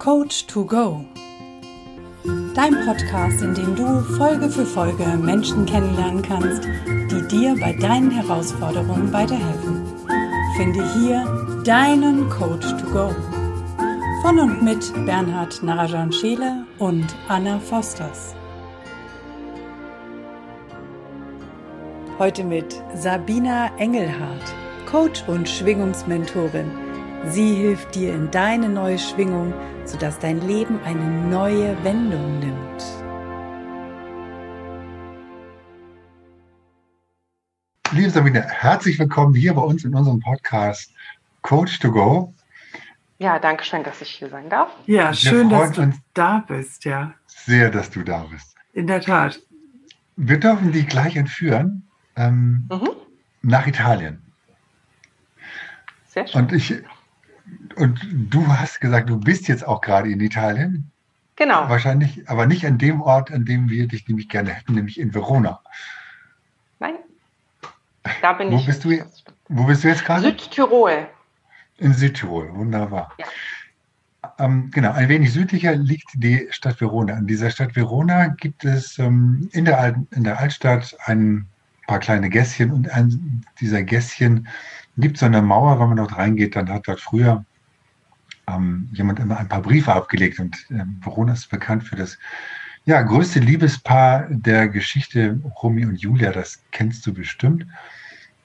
Coach to Go. Dein Podcast, in dem du Folge für Folge Menschen kennenlernen kannst, die dir bei deinen Herausforderungen weiterhelfen. Finde hier deinen Coach to Go. Von und mit Bernhard Narajan Scheele und Anna Fosters. Heute mit Sabina Engelhardt, Coach und Schwingungsmentorin. Sie hilft dir in deine neue Schwingung, sodass dein Leben eine neue Wendung nimmt. Liebe Sabine, herzlich willkommen hier bei uns in unserem Podcast Coach to Go. Ja, danke schön, dass ich hier sein darf. Ja, schön, dass du da bist, ja. Sehr, dass du da bist. In der Tat. Wir dürfen dich gleich entführen ähm, mhm. nach Italien. Sehr schön. Und, ich, und du hast gesagt, du bist jetzt auch gerade in Italien. Genau. Wahrscheinlich, aber nicht an dem Ort, an dem wir dich nämlich gerne hätten, nämlich in Verona. Nein. Da bin wo ich. Bist du, wo bist du jetzt gerade? Südtirol. In Südtirol, wunderbar. Ja. Ähm, genau, ein wenig südlicher liegt die Stadt Verona. In dieser Stadt Verona gibt es ähm, in, der Alt, in der Altstadt ein paar kleine Gässchen und ein dieser Gässchen gibt so eine Mauer, wenn man dort reingeht, dann hat dort früher ähm, jemand immer ein paar Briefe abgelegt und äh, Verona ist bekannt für das ja, größte Liebespaar der Geschichte, Romy und Julia, das kennst du bestimmt.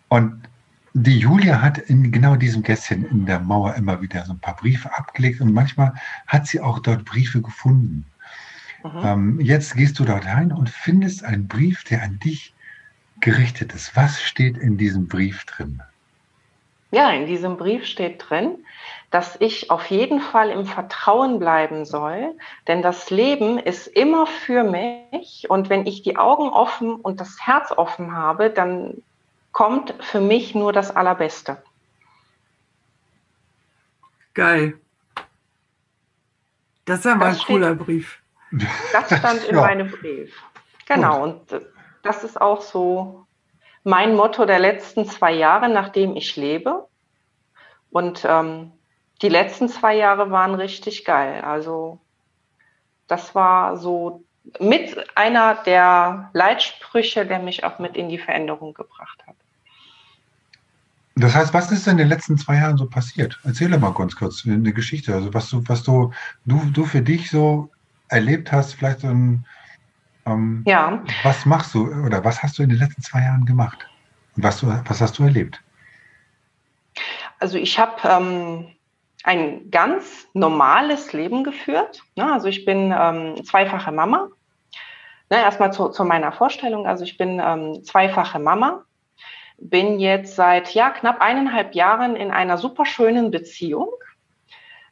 Und die Julia hat in genau diesem Gässchen in der Mauer immer wieder so ein paar Briefe abgelegt und manchmal hat sie auch dort Briefe gefunden. Mhm. Ähm, jetzt gehst du dort rein und findest einen Brief, der an dich gerichtet ist. Was steht in diesem Brief drin? Ja, in diesem Brief steht drin, dass ich auf jeden Fall im Vertrauen bleiben soll, denn das Leben ist immer für mich und wenn ich die Augen offen und das Herz offen habe, dann kommt für mich nur das Allerbeste. Geil. Das ist ja mal ein cooler Brief. Das stand in ja. meinem Brief. Genau. Und das ist auch so mein Motto der letzten zwei Jahre, nachdem ich lebe. Und ähm, die letzten zwei Jahre waren richtig geil. Also das war so mit einer der Leitsprüche, der mich auch mit in die Veränderung gebracht hat. Das heißt, was ist in den letzten zwei Jahren so passiert? Erzähle mal ganz kurz eine Geschichte, also was du, was du, du, du für dich so erlebt hast, vielleicht so ein, ähm, ja. Was machst du oder was hast du in den letzten zwei Jahren gemacht? Und was, du, was hast du erlebt? Also ich habe ähm, ein ganz normales Leben geführt. Ne? Also ich bin ähm, zweifache Mama. Ne, erstmal zu, zu, meiner Vorstellung. Also ich bin ähm, zweifache Mama, bin jetzt seit ja, knapp eineinhalb Jahren in einer super schönen Beziehung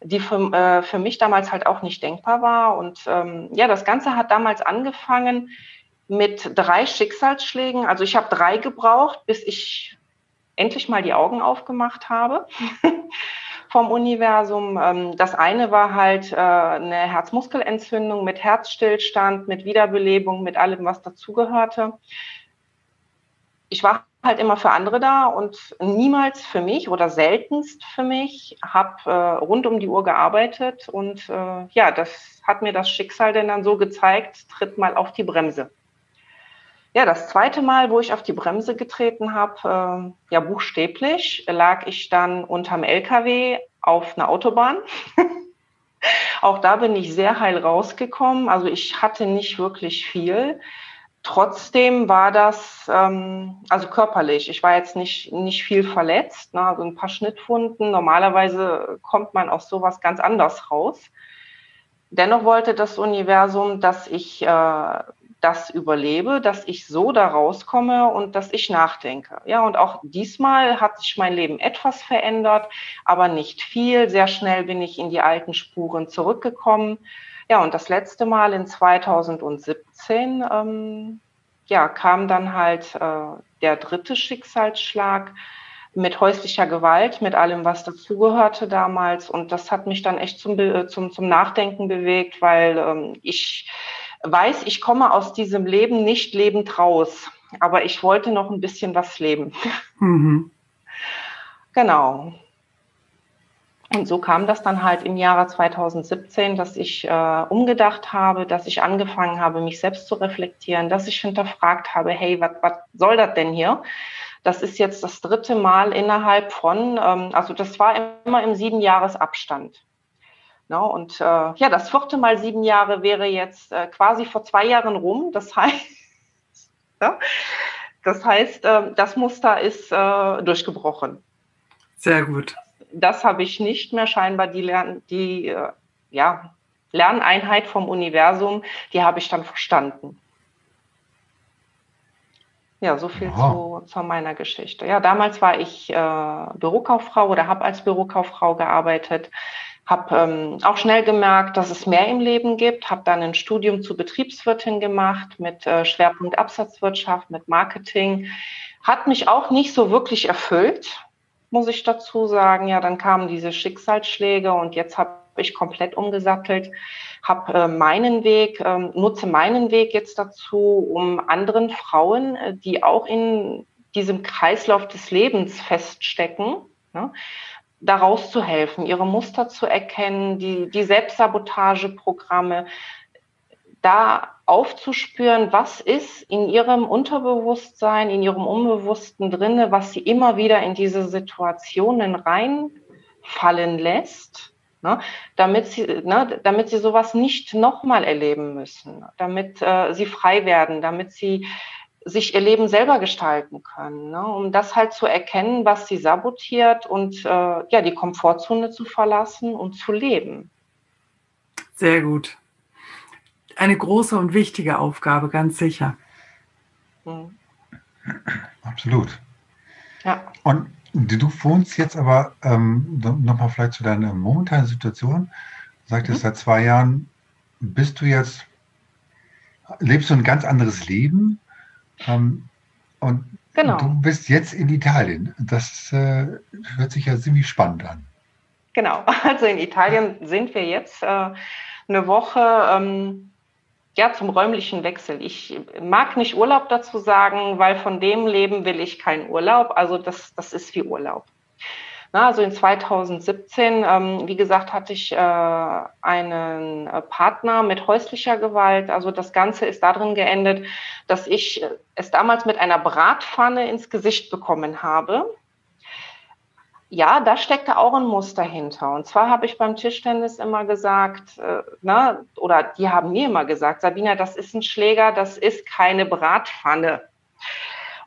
die für, äh, für mich damals halt auch nicht denkbar war. Und ähm, ja, das Ganze hat damals angefangen mit drei Schicksalsschlägen. Also ich habe drei gebraucht, bis ich endlich mal die Augen aufgemacht habe vom Universum. Ähm, das eine war halt äh, eine Herzmuskelentzündung mit Herzstillstand, mit Wiederbelebung, mit allem, was dazugehörte. Ich war halt immer für andere da und niemals für mich oder seltenst für mich, habe äh, rund um die Uhr gearbeitet und äh, ja, das hat mir das Schicksal denn dann so gezeigt, tritt mal auf die Bremse. Ja, das zweite Mal, wo ich auf die Bremse getreten habe, äh, ja buchstäblich, lag ich dann unterm LKW auf einer Autobahn. Auch da bin ich sehr heil rausgekommen. Also ich hatte nicht wirklich viel. Trotzdem war das, ähm, also körperlich, ich war jetzt nicht, nicht viel verletzt, ne, also ein paar Schnittwunden. Normalerweise kommt man aus sowas ganz anders raus. Dennoch wollte das Universum, dass ich äh, das überlebe, dass ich so da rauskomme und dass ich nachdenke. Ja, und auch diesmal hat sich mein Leben etwas verändert, aber nicht viel. Sehr schnell bin ich in die alten Spuren zurückgekommen ja, und das letzte Mal in 2017 ähm, ja, kam dann halt äh, der dritte Schicksalsschlag mit häuslicher Gewalt, mit allem, was dazugehörte damals. Und das hat mich dann echt zum, zum, zum Nachdenken bewegt, weil ähm, ich weiß, ich komme aus diesem Leben nicht lebend raus. Aber ich wollte noch ein bisschen was leben. Mhm. Genau. Und so kam das dann halt im Jahre 2017, dass ich äh, umgedacht habe, dass ich angefangen habe, mich selbst zu reflektieren, dass ich hinterfragt habe, hey, was soll das denn hier? Das ist jetzt das dritte Mal innerhalb von, ähm, also das war immer im sieben Jahres Abstand. No, ne? und äh, ja, das vierte Mal sieben Jahre wäre jetzt äh, quasi vor zwei Jahren rum. Das heißt, ja, das heißt, äh, das Muster ist äh, durchgebrochen. Sehr gut das habe ich nicht mehr scheinbar die, Lern die äh, ja, Lerneinheit vom Universum, die habe ich dann verstanden. Ja, so viel zu, zu, meiner Geschichte. Ja, damals war ich äh, Bürokauffrau oder habe als Bürokauffrau gearbeitet, habe ähm, auch schnell gemerkt, dass es mehr im Leben gibt, habe dann ein Studium zur Betriebswirtin gemacht mit äh, Schwerpunkt Absatzwirtschaft, mit Marketing. Hat mich auch nicht so wirklich erfüllt, muss ich dazu sagen. Ja, dann kamen diese Schicksalsschläge und jetzt habe ich komplett umgesattelt, habe äh, meinen Weg, äh, nutze meinen Weg jetzt dazu, um anderen Frauen, äh, die auch in diesem Kreislauf des Lebens feststecken, ne, daraus zu helfen, ihre Muster zu erkennen, die, die Selbstsabotageprogramme, da aufzuspüren, was ist in ihrem Unterbewusstsein, in ihrem Unbewussten drinne, was sie immer wieder in diese Situationen reinfallen lässt, ne, damit sie, ne, damit sie sowas nicht nochmal erleben müssen, damit äh, sie frei werden, damit sie sich ihr Leben selber gestalten können, ne, um das halt zu erkennen, was sie sabotiert und äh, ja die Komfortzone zu verlassen und zu leben. Sehr gut eine große und wichtige Aufgabe, ganz sicher. Mhm. Absolut. Ja. Und du wohnst jetzt aber ähm, nochmal vielleicht zu deiner momentanen Situation. Du sagtest, mhm. seit zwei Jahren bist du jetzt, lebst du ein ganz anderes Leben. Ähm, und genau. du bist jetzt in Italien. Das äh, hört sich ja ziemlich spannend an. Genau, also in Italien sind wir jetzt äh, eine Woche. Ähm, ja, zum räumlichen Wechsel. Ich mag nicht Urlaub dazu sagen, weil von dem Leben will ich keinen Urlaub. Also das, das ist wie Urlaub. Na, also in 2017, ähm, wie gesagt, hatte ich äh, einen äh, Partner mit häuslicher Gewalt. Also das Ganze ist darin geendet, dass ich es damals mit einer Bratpfanne ins Gesicht bekommen habe ja, da steckte auch ein Muster hinter. Und zwar habe ich beim Tischtennis immer gesagt, äh, ne, oder die haben mir immer gesagt, Sabina, das ist ein Schläger, das ist keine Bratpfanne.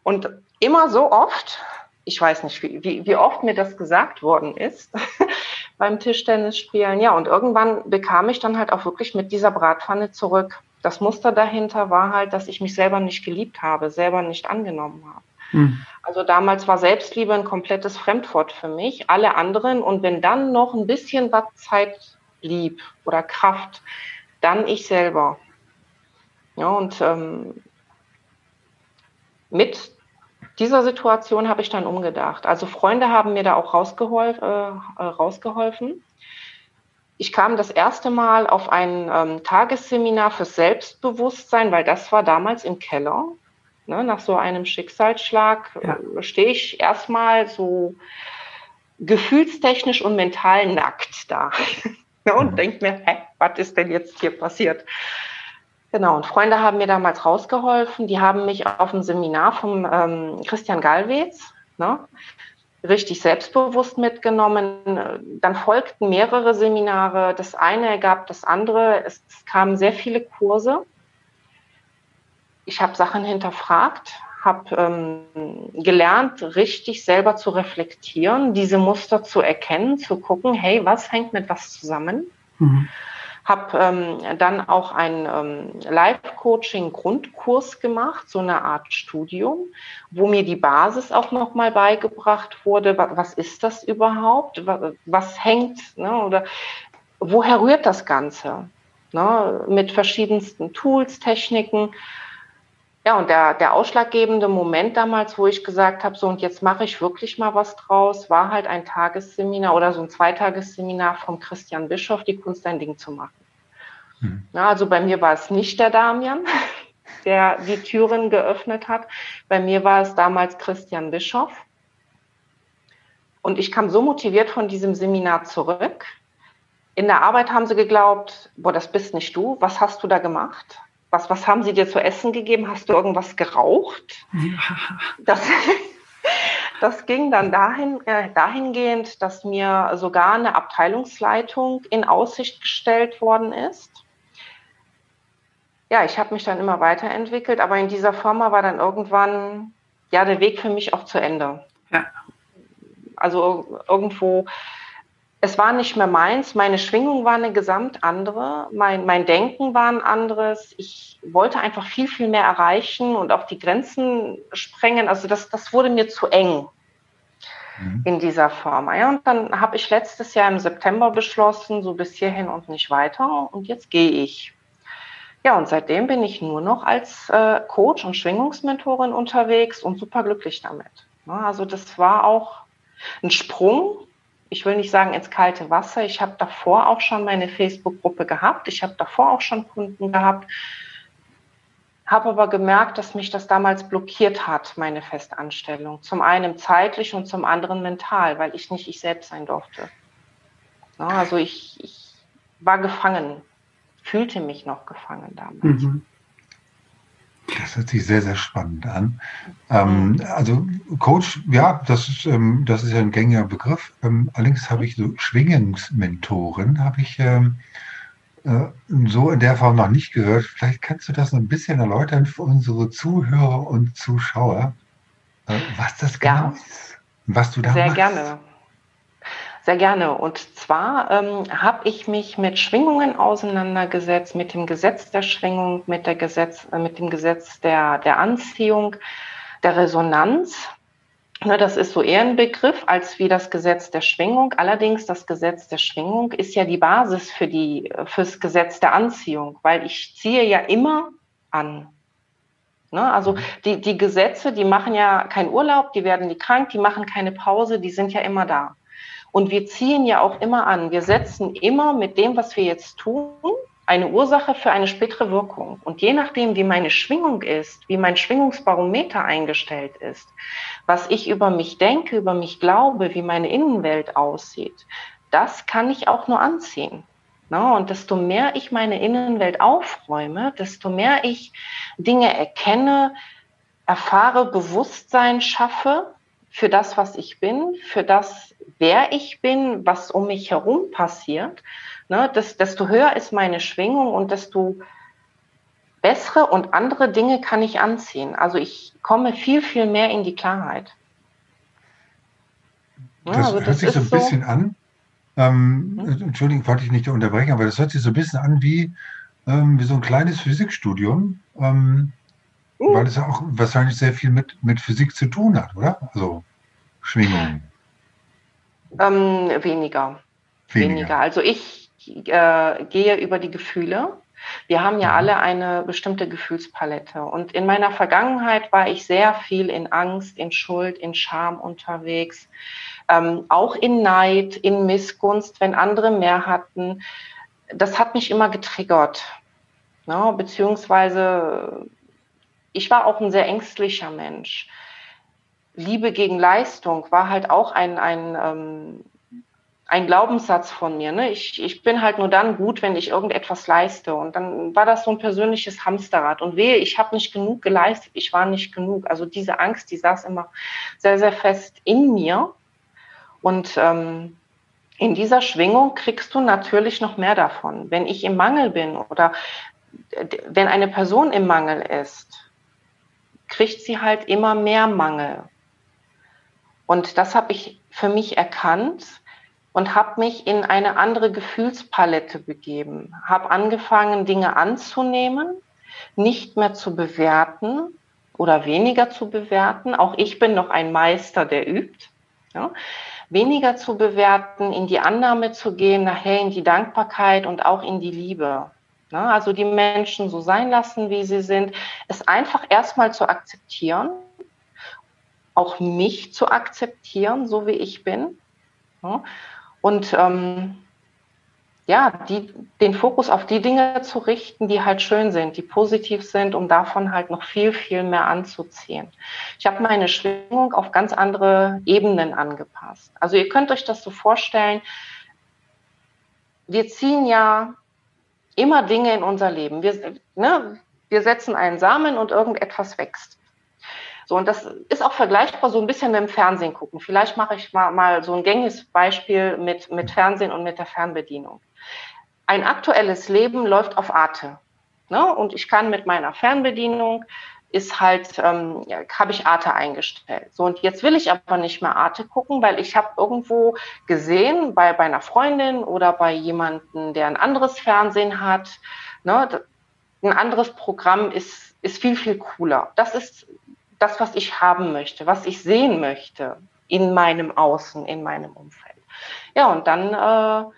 Und immer so oft, ich weiß nicht, wie, wie, wie oft mir das gesagt worden ist beim Tischtennisspielen, ja, und irgendwann bekam ich dann halt auch wirklich mit dieser Bratpfanne zurück. Das Muster dahinter war halt, dass ich mich selber nicht geliebt habe, selber nicht angenommen habe. Hm. Also damals war Selbstliebe ein komplettes Fremdwort für mich. Alle anderen und wenn dann noch ein bisschen was Zeit blieb oder Kraft, dann ich selber. Ja, und ähm, mit dieser Situation habe ich dann umgedacht. Also Freunde haben mir da auch rausgeholf, äh, äh rausgeholfen. Ich kam das erste Mal auf ein ähm, Tagesseminar für Selbstbewusstsein, weil das war damals im Keller. Ne, nach so einem Schicksalsschlag ja. Äh, stehe ich erstmal so gefühlstechnisch und mental nackt da ne, und mhm. denke mir, hä, was ist denn jetzt hier passiert? Genau, und Freunde haben mir damals rausgeholfen. Die haben mich auf ein Seminar vom ähm, Christian Galwitz ne, richtig selbstbewusst mitgenommen. Dann folgten mehrere Seminare. Das eine ergab das andere. Es kamen sehr viele Kurse ich habe Sachen hinterfragt, habe ähm, gelernt, richtig selber zu reflektieren, diese Muster zu erkennen, zu gucken, hey, was hängt mit was zusammen? Mhm. Habe ähm, dann auch einen ähm, Live-Coaching-Grundkurs gemacht, so eine Art Studium, wo mir die Basis auch nochmal beigebracht wurde. Was ist das überhaupt? Was, hängt? Ne? Oder woher rührt das Ganze? Ne? Mit verschiedensten Tools, Techniken ja, und der, der ausschlaggebende Moment damals, wo ich gesagt habe, so und jetzt mache ich wirklich mal was draus, war halt ein Tagesseminar oder so ein Zweitagesseminar vom Christian Bischof, die Kunst ein Ding zu machen. Mhm. Ja, also bei mir war es nicht der Damian, der die Türen geöffnet hat. Bei mir war es damals Christian Bischof. Und ich kam so motiviert von diesem Seminar zurück. In der Arbeit haben sie geglaubt, boah, das bist nicht du. Was hast du da gemacht? Was, was haben sie dir zu essen gegeben? Hast du irgendwas geraucht? Ja. Das, das ging dann dahin, äh, dahingehend, dass mir sogar eine Abteilungsleitung in Aussicht gestellt worden ist. Ja, ich habe mich dann immer weiterentwickelt, aber in dieser Firma war dann irgendwann ja der Weg für mich auch zu Ende. Ja. Also irgendwo, es war nicht mehr meins, meine Schwingung war eine gesamt andere, mein, mein Denken war ein anderes. Ich wollte einfach viel, viel mehr erreichen und auch die Grenzen sprengen. Also das, das wurde mir zu eng mhm. in dieser Form. Ja, und dann habe ich letztes Jahr im September beschlossen, so bis hierhin und nicht weiter. Und jetzt gehe ich. Ja, und seitdem bin ich nur noch als äh, Coach und Schwingungsmentorin unterwegs und super glücklich damit. Ja, also das war auch ein Sprung. Ich will nicht sagen ins kalte Wasser. Ich habe davor auch schon meine Facebook-Gruppe gehabt. Ich habe davor auch schon Kunden gehabt habe aber gemerkt, dass mich das damals blockiert hat, meine Festanstellung. Zum einen zeitlich und zum anderen mental, weil ich nicht ich selbst sein durfte. Also ich, ich, war gefangen, fühlte mich noch gefangen damals. Mhm. Das hört sich sehr, sehr spannend an. Ähm, mhm. also Coach, ja, das ist, ähm, das ist ja ein gängiger Begriff. Ähm, allerdings habe ich so Schwingungsmentoren, habe ich ähm, äh, so in der Form noch nicht gehört. Vielleicht kannst du das ein bisschen erläutern für unsere Zuhörer und Zuschauer, äh, was das genau ja. ist was du da Sehr machst. gerne. Sehr gerne. Und zwar ähm, habe ich mich mit Schwingungen auseinandergesetzt, mit dem Gesetz der Schwingung, mit, der Gesetz, äh, mit dem Gesetz der, der Anziehung, der Resonanz Ne, das ist so eher ein Begriff als wie das Gesetz der Schwingung. Allerdings das Gesetz der Schwingung ist ja die Basis für die, fürs Gesetz der Anziehung, weil ich ziehe ja immer an. Ne, also die, die Gesetze, die machen ja keinen Urlaub, die werden nie krank, die machen keine Pause, die sind ja immer da. Und wir ziehen ja auch immer an. Wir setzen immer mit dem, was wir jetzt tun, eine Ursache für eine spätere Wirkung. Und je nachdem, wie meine Schwingung ist, wie mein Schwingungsbarometer eingestellt ist, was ich über mich denke, über mich glaube, wie meine Innenwelt aussieht, das kann ich auch nur anziehen. und desto mehr ich meine Innenwelt aufräume, desto mehr ich Dinge erkenne, erfahre, Bewusstsein schaffe für das, was ich bin, für das, wer ich bin, was um mich herum passiert, Ne, das, desto höher ist meine Schwingung und desto bessere und andere Dinge kann ich anziehen. Also ich komme viel, viel mehr in die Klarheit. Ja, das also hört das sich so ein bisschen so, an. Ähm, hm? Entschuldigung, wollte ich nicht unterbrechen, aber das hört sich so ein bisschen an wie, ähm, wie so ein kleines Physikstudium, ähm, uh. weil es ja auch wahrscheinlich sehr viel mit, mit Physik zu tun hat, oder? Also Schwingungen. Ähm, weniger. weniger. Weniger. Also ich, äh, gehe über die Gefühle. Wir haben ja mhm. alle eine bestimmte Gefühlspalette. Und in meiner Vergangenheit war ich sehr viel in Angst, in Schuld, in Scham unterwegs, ähm, auch in Neid, in Missgunst, wenn andere mehr hatten. Das hat mich immer getriggert. Ne? Beziehungsweise ich war auch ein sehr ängstlicher Mensch. Liebe gegen Leistung war halt auch ein, ein ähm, ein Glaubenssatz von mir. Ne? Ich, ich bin halt nur dann gut, wenn ich irgendetwas leiste. Und dann war das so ein persönliches Hamsterrad. Und wehe, ich habe nicht genug geleistet, ich war nicht genug. Also diese Angst, die saß immer sehr, sehr fest in mir. Und ähm, in dieser Schwingung kriegst du natürlich noch mehr davon. Wenn ich im Mangel bin oder wenn eine Person im Mangel ist, kriegt sie halt immer mehr Mangel. Und das habe ich für mich erkannt und habe mich in eine andere Gefühlspalette begeben, habe angefangen, Dinge anzunehmen, nicht mehr zu bewerten oder weniger zu bewerten. Auch ich bin noch ein Meister, der übt. Ja. Weniger zu bewerten, in die Annahme zu gehen, nachher in die Dankbarkeit und auch in die Liebe. Ja, also die Menschen so sein lassen, wie sie sind, es einfach erstmal zu akzeptieren, auch mich zu akzeptieren, so wie ich bin. Und ähm, ja, die, den Fokus auf die Dinge zu richten, die halt schön sind, die positiv sind, um davon halt noch viel, viel mehr anzuziehen. Ich habe meine Schwingung auf ganz andere Ebenen angepasst. Also ihr könnt euch das so vorstellen, wir ziehen ja immer Dinge in unser Leben. Wir, ne, wir setzen einen Samen und irgendetwas wächst. So, und das ist auch vergleichbar so ein bisschen mit dem Fernsehen gucken. Vielleicht mache ich mal, mal so ein gängiges Beispiel mit, mit Fernsehen und mit der Fernbedienung ein aktuelles Leben läuft auf Arte. Ne? Und ich kann mit meiner Fernbedienung ist halt, ähm, habe ich Arte eingestellt. So, und jetzt will ich aber nicht mehr Arte gucken, weil ich habe irgendwo gesehen, bei, bei einer Freundin oder bei jemandem, der ein anderes Fernsehen hat, ne, ein anderes Programm ist, ist viel, viel cooler. Das ist das, was ich haben möchte, was ich sehen möchte in meinem Außen, in meinem Umfeld. Ja, und dann äh,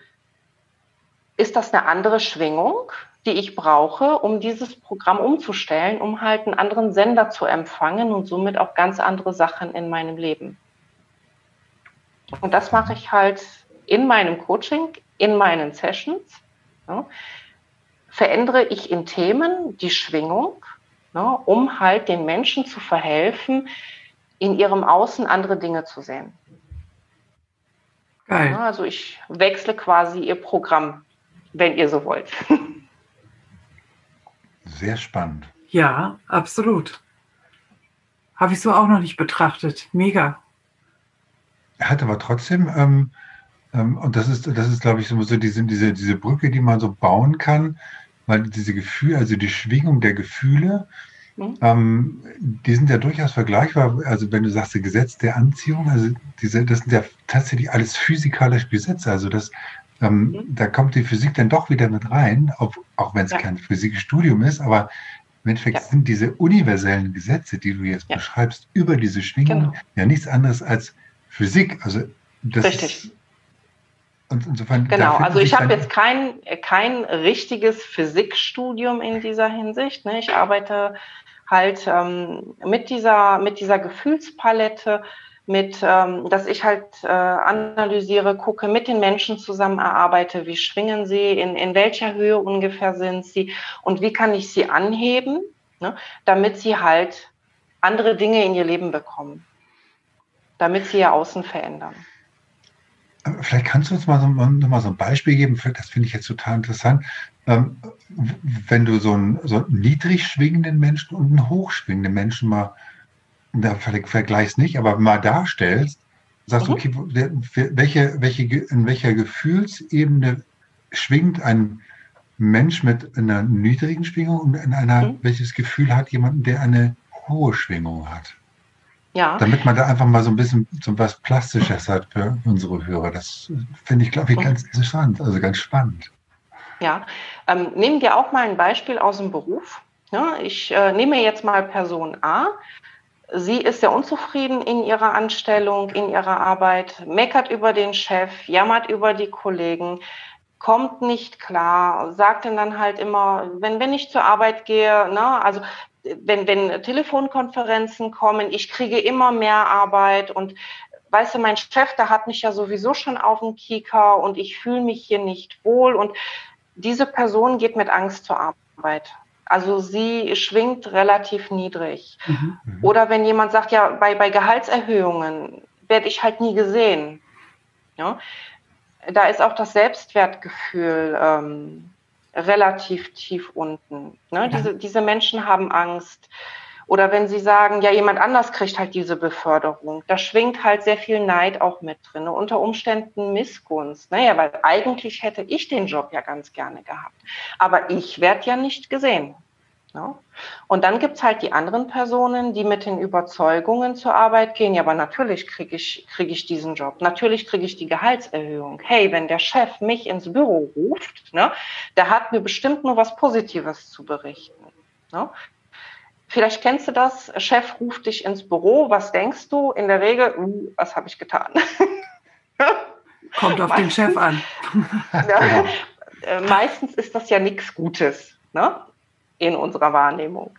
ist das eine andere Schwingung, die ich brauche, um dieses Programm umzustellen, um halt einen anderen Sender zu empfangen und somit auch ganz andere Sachen in meinem Leben. Und das mache ich halt in meinem Coaching, in meinen Sessions. Ja, verändere ich in Themen die Schwingung, ja, um halt den Menschen zu verhelfen, in ihrem Außen andere Dinge zu sehen. Geil. Ja, also ich wechsle quasi ihr Programm wenn ihr so wollt. Sehr spannend. Ja, absolut. Habe ich so auch noch nicht betrachtet. Mega. Er hat aber trotzdem, ähm, ähm, und das ist, das ist, glaube ich, so diese, diese, diese Brücke, die man so bauen kann, weil diese Gefühle, also die Schwingung der Gefühle, mhm. ähm, die sind ja durchaus vergleichbar. Also wenn du sagst, das Gesetz der Anziehung, also diese, das sind ja tatsächlich alles physikalische Gesetze. Also das, ähm, mhm. Da kommt die Physik dann doch wieder mit rein, auch, auch wenn es ja. kein Physikstudium ist, aber im Endeffekt ja. sind diese universellen Gesetze, die du jetzt ja. beschreibst, über diese Schwingung genau. ja nichts anderes als Physik. Also das Richtig. Ist, und insofern genau, also ich habe jetzt kein, kein richtiges Physikstudium in dieser Hinsicht. Ne? Ich arbeite halt ähm, mit, dieser, mit dieser Gefühlspalette mit, ähm, dass ich halt äh, analysiere, gucke, mit den Menschen zusammen erarbeite, wie schwingen sie, in, in welcher Höhe ungefähr sind sie und wie kann ich sie anheben, ne, damit sie halt andere Dinge in ihr Leben bekommen, damit sie ihr Außen verändern. Vielleicht kannst du uns mal so, mal so ein Beispiel geben, das finde ich jetzt total interessant. Ähm, wenn du so einen, so einen niedrig schwingenden Menschen und einen hochschwingenden Menschen mal da vergleichst nicht, aber mal darstellst, sagst du, mhm. okay, welche, welche, in welcher Gefühlsebene schwingt ein Mensch mit einer niedrigen Schwingung und in einer, mhm. welches Gefühl hat jemand, der eine hohe Schwingung hat? Ja. Damit man da einfach mal so ein bisschen so was Plastisches hat für unsere Hörer. Das finde ich, glaube ich, ganz interessant, also ganz spannend. Ja, ähm, nehmen wir auch mal ein Beispiel aus dem Beruf. Ja, ich äh, nehme jetzt mal Person A Sie ist sehr unzufrieden in ihrer Anstellung, in ihrer Arbeit, meckert über den Chef, jammert über die Kollegen, kommt nicht klar, sagt dann halt immer, wenn, wenn ich zur Arbeit gehe, ne, also wenn, wenn Telefonkonferenzen kommen, ich kriege immer mehr Arbeit und weißt du, mein Chef, der hat mich ja sowieso schon auf dem Kieker und ich fühle mich hier nicht wohl und diese Person geht mit Angst zur Arbeit. Also sie schwingt relativ niedrig. Mhm. Oder wenn jemand sagt, ja, bei, bei Gehaltserhöhungen werde ich halt nie gesehen. Ja? Da ist auch das Selbstwertgefühl ähm, relativ tief unten. Ne? Diese, diese Menschen haben Angst. Oder wenn sie sagen, ja, jemand anders kriegt halt diese Beförderung, da schwingt halt sehr viel Neid auch mit drin. Ne? Unter Umständen Missgunst. Naja, weil eigentlich hätte ich den Job ja ganz gerne gehabt. Aber ich werde ja nicht gesehen. Ja? Ne? Und dann gibt's halt die anderen Personen, die mit den Überzeugungen zur Arbeit gehen. Ja, aber natürlich kriege ich, krieg ich diesen Job. Natürlich kriege ich die Gehaltserhöhung. Hey, wenn der Chef mich ins Büro ruft, ne, der hat mir bestimmt nur was Positives zu berichten. Ne? Vielleicht kennst du das, Chef ruft dich ins Büro, was denkst du? In der Regel, uh, was habe ich getan? Kommt auf meistens, den Chef an. ja, äh, meistens ist das ja nichts Gutes ne? In unserer Wahrnehmung.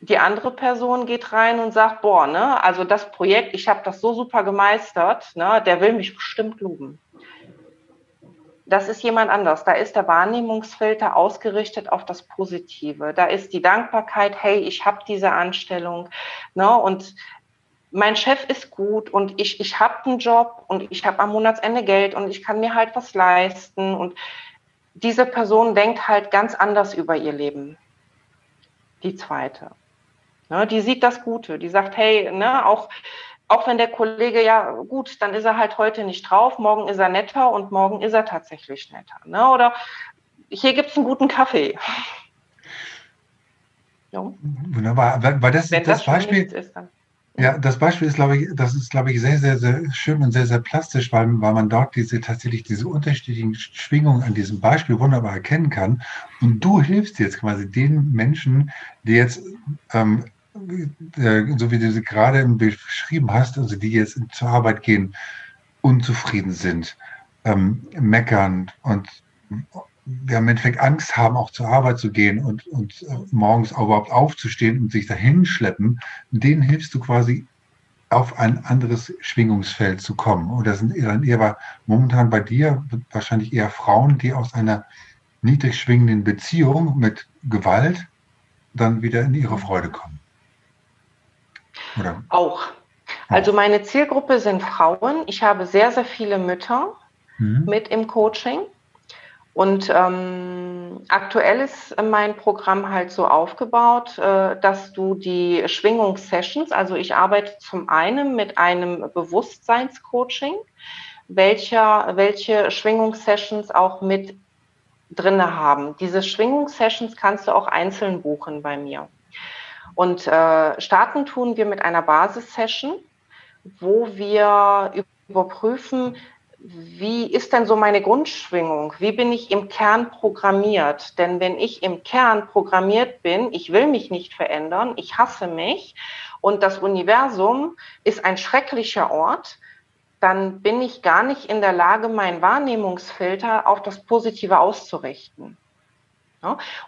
Die andere Person geht rein und sagt, boah, ne, also das Projekt, ich habe das so super gemeistert, ne, der will mich bestimmt loben. das ist jemand anders. Da ist der Wahrnehmungsfilter ausgerichtet auf das Positive. Da ist die Dankbarkeit, hey, ich habe diese Anstellung. Ne? Und mein Chef ist gut und ich, ich habe einen Job und ich habe am Monatsende Geld und ich kann mir halt was leisten. Und diese Person denkt halt ganz anders über ihr Leben. Die zweite. Ne? Die sieht das Gute. Die sagt, hey, ne, auch auch wenn der Kollege, ja gut, dann ist er halt heute nicht drauf, morgen ist er netter und morgen ist er tatsächlich netter. Ne? Oder hier gibt es einen guten Kaffee. Ja. Wunderbar, weil das, das, das Beispiel ist, ja, das Beispiel ist, glaube ich, das ist, glaube ich, sehr, sehr, sehr schön und sehr, sehr plastisch, weil, weil man dort diese tatsächlich diese unterschiedlichen Schwingungen an diesem Beispiel wunderbar erkennen kann. Und du hilfst jetzt quasi den Menschen, die jetzt ähm, äh, so wie du sie gerade beschrieben hast, also die jetzt zur Arbeit gehen, unzufrieden sind, ähm, meckern und ja, im Endeffekt Angst haben, auch zur Arbeit zu gehen und, und äh, morgens überhaupt aufzustehen und sich dahin schleppen, denen hilfst du quasi auf ein anderes Schwingungsfeld zu kommen. Oder sind dann eher momentan bei dir wahrscheinlich eher Frauen, die aus einer niedrig schwingenden Beziehung mit Gewalt dann wieder in ihre Freude kommen. Oder? Auch. Also meine Zielgruppe sind Frauen. Ich habe sehr, sehr viele Mütter mhm. mit im Coaching. Und ähm, aktuell ist mein Programm halt so aufgebaut, äh, dass du die Schwingungssessions, also ich arbeite zum einen mit einem Bewusstseinscoaching, welcher, welche Schwingungssessions auch mit drinne haben. Diese Schwingungssessions kannst du auch einzeln buchen bei mir. Und äh, starten tun wir mit einer Basissession, wo wir überprüfen, wie ist denn so meine Grundschwingung? Wie bin ich im Kern programmiert? Denn wenn ich im Kern programmiert bin, ich will mich nicht verändern, ich hasse mich und das Universum ist ein schrecklicher Ort, dann bin ich gar nicht in der Lage, meinen Wahrnehmungsfilter auf das Positive auszurichten.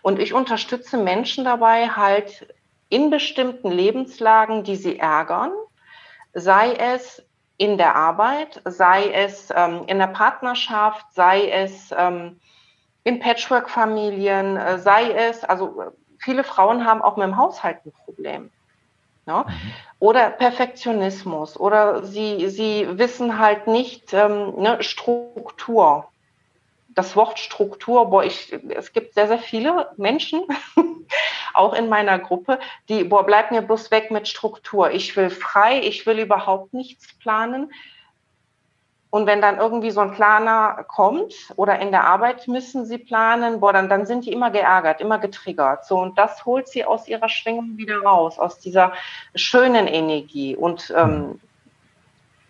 Und ich unterstütze Menschen dabei, halt in bestimmten Lebenslagen, die sie ärgern, sei es in der Arbeit, sei es ähm, in der Partnerschaft, sei es ähm, in Patchwork-Familien, äh, sei es, also viele Frauen haben auch mit dem Haushalt ein Problem. Ja? Mhm. Oder Perfektionismus oder sie, sie wissen halt nicht ähm, ne, Struktur. Das Wort Struktur, boah, ich, es gibt sehr, sehr viele Menschen, auch in meiner Gruppe, die, boah, bleib mir bloß weg mit Struktur. Ich will frei, ich will überhaupt nichts planen. Und wenn dann irgendwie so ein Planer kommt oder in der Arbeit müssen sie planen, boah, dann, dann sind die immer geärgert, immer getriggert. So, und das holt sie aus ihrer Schwingung wieder raus, aus dieser schönen Energie. Und ähm,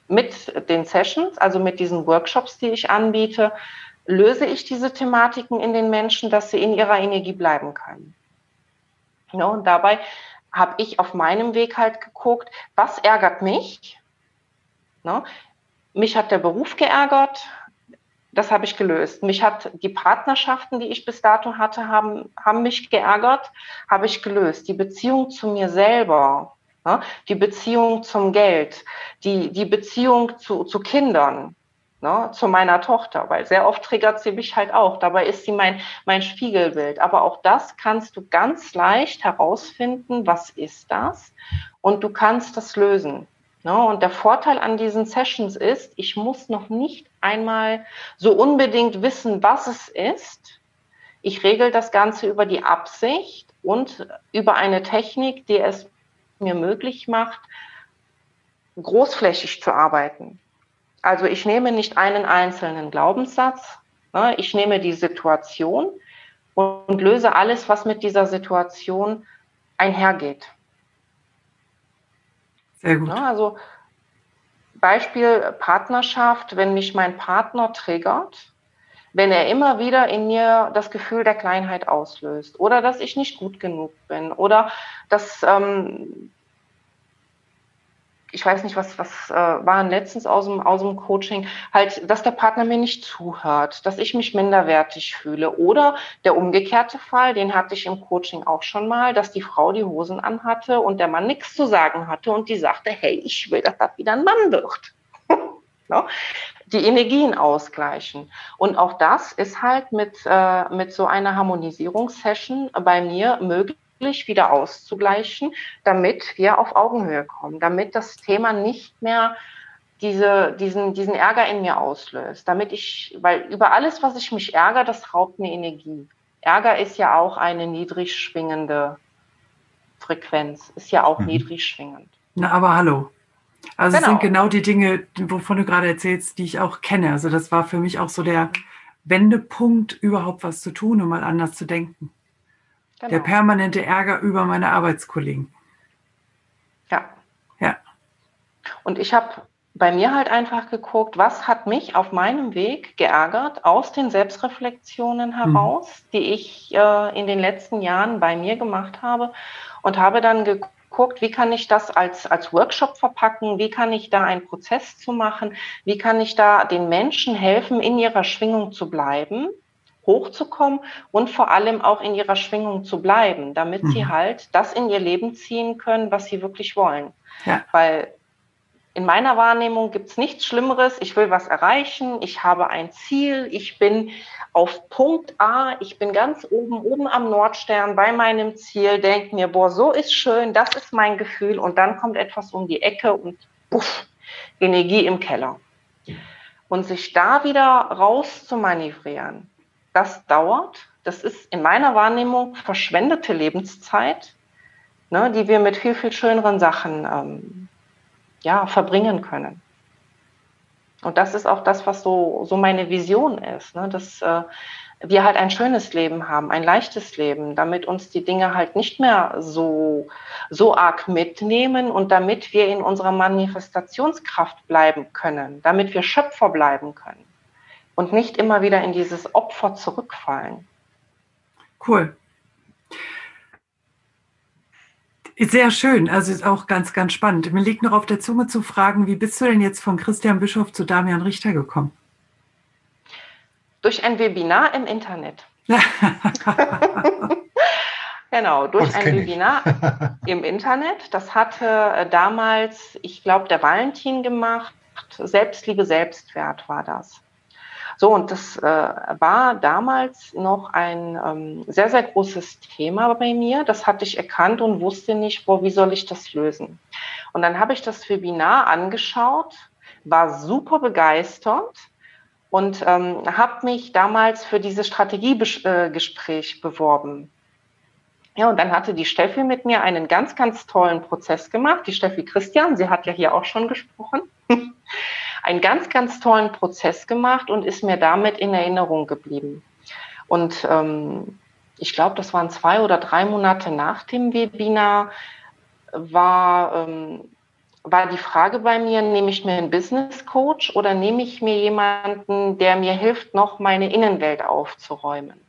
mit den Sessions, also mit diesen Workshops, die ich anbiete, löse ich diese Thematiken in den Menschen, dass sie in ihrer Energie bleiben können. Ne? Und dabei habe ich auf meinem Weg halt geguckt, was ärgert mich? Ne? Mich hat der Beruf geärgert, das habe ich gelöst. Mich hat die Partnerschaften, die ich bis dato hatte, haben, haben mich geärgert, habe ich gelöst. Die Beziehung zu mir selber, ne? die Beziehung zum Geld, die, die Beziehung zu, zu Kindern, ne, zu meiner Tochter, weil sehr oft triggert sie mich halt auch. Dabei ist sie mein, mein Spiegelbild. Aber auch das kannst du ganz leicht herausfinden, was ist das? Und du kannst das lösen. Ne? Und der Vorteil an diesen Sessions ist, ich muss noch nicht einmal so unbedingt wissen, was es ist. Ich regel das Ganze über die Absicht und über eine Technik, die es mir möglich macht, großflächig zu arbeiten. Also ich nehme nicht einen einzelnen Glaubenssatz, ne, ich nehme die Situation und löse alles, was mit dieser Situation einhergeht. Sehr gut. Ne, also Beispiel Partnerschaft, wenn mich mein Partner triggert, wenn er immer wieder in mir das Gefühl der Kleinheit auslöst oder dass ich nicht gut genug bin oder dass ähm, ich weiß nicht, was, was äh, waren letztens aus dem, aus dem Coaching, halt, dass der Partner mir nicht zuhört, dass ich mich minderwertig fühle. Oder der umgekehrte Fall, den hatte ich im Coaching auch schon mal, dass die Frau die Hosen anhatte und der Mann nichts zu sagen hatte und die sagte, hey, ich will, dass das wieder ein Mann wird. Ne? Die Energien ausgleichen. Und auch das ist halt mit, äh, mit so einer Harmonisierungssession bei mir möglich wieder auszugleichen, damit wir auf Augenhöhe kommen, damit das Thema nicht mehr diese, diesen, diesen Ärger in mir auslöst, damit ich, weil über alles, was ich mich ärgere, das raubt mir Energie. Ärger ist ja auch eine niedrig schwingende Frequenz, ist ja auch mhm. niedrig schwingend. Na, aber hallo. Also genau. es sind genau. genau die Dinge, wovon du gerade erzählst, die ich auch kenne. Also das war für mich auch so der Wendepunkt, überhaupt was zu tun und mal anders zu denken. Genau. Der permanente Ärger über meine Arbeitskollegen. Ja. Ja. Und ich habe bei mir halt einfach geguckt, was hat mich auf meinem Weg geärgert aus den Selbstreflexionen mhm. heraus, mhm. die ich äh, in den letzten Jahren bei mir gemacht habe und habe dann geguckt, wie kann ich das als, als Workshop verpacken, wie kann ich da einen Prozess zu machen, wie kann ich da den Menschen helfen, in ihrer Schwingung zu bleiben, hochzukommen und vor allem auch in ihrer Schwingung zu bleiben, damit mhm. sie halt das in ihr Leben ziehen können, was sie wirklich wollen. Ja. Weil in meiner Wahrnehmung gibt es nichts Schlimmeres. Ich will was erreichen, ich habe ein Ziel, ich bin auf Punkt A, ich bin ganz oben, oben am Nordstern bei meinem Ziel, denke mir, boah, so ist schön, das ist mein Gefühl und dann kommt etwas um die Ecke und puff, Energie im Keller. Und sich da wieder raus zu manövrieren, das dauert. Das ist in meiner Wahrnehmung verschwendete Lebenszeit, ne, die wir mit viel, viel schöneren Sachen ähm, ja, verbringen können. Und das ist auch das, was so, so meine Vision ist, ne? dass äh, wir halt ein schönes Leben haben, ein leichtes Leben, damit uns die Dinge halt nicht mehr so, so arg mitnehmen und damit wir in unserer Manifestationskraft bleiben können, damit wir Schöpfer bleiben können und nicht immer wieder in dieses Opfer zurückfallen. Cool. Sehr schön, also ist auch ganz, ganz spannend. Mir liegt noch auf der Zunge zu fragen, wie bist du denn jetzt von Christian Bischof zu Damian Richter gekommen? Durch ein Webinar im Internet. genau, durch ein Webinar im Internet. Das hatte äh, damals, ich glaube, der Valentin gemacht. Selbstliebe, Selbstwert war das. So, und das äh, war damals noch ein ähm, sehr, sehr großes Thema bei mir. Das hatte ich erkannt und wusste nicht, wo, wie soll ich das lösen. Und dann habe ich das Webinar angeschaut, war super begeistert und ähm, habe mich damals für dieses Strategiegespräch äh, beworben. Ja, und dann hatte die Steffi mit mir einen ganz, ganz tollen Prozess gemacht. Die Steffi Christian, sie hat ja hier auch schon gesprochen. einen ganz, ganz tollen Prozess gemacht und ist mir damit in Erinnerung geblieben. Und ähm, ich glaube, das waren zwei oder drei Monate nach dem Webinar, war, ähm, war die Frage bei mir, nehme ich mir einen Business Coach oder nehme ich mir jemanden, der mir hilft, noch meine Innenwelt aufzuräumen?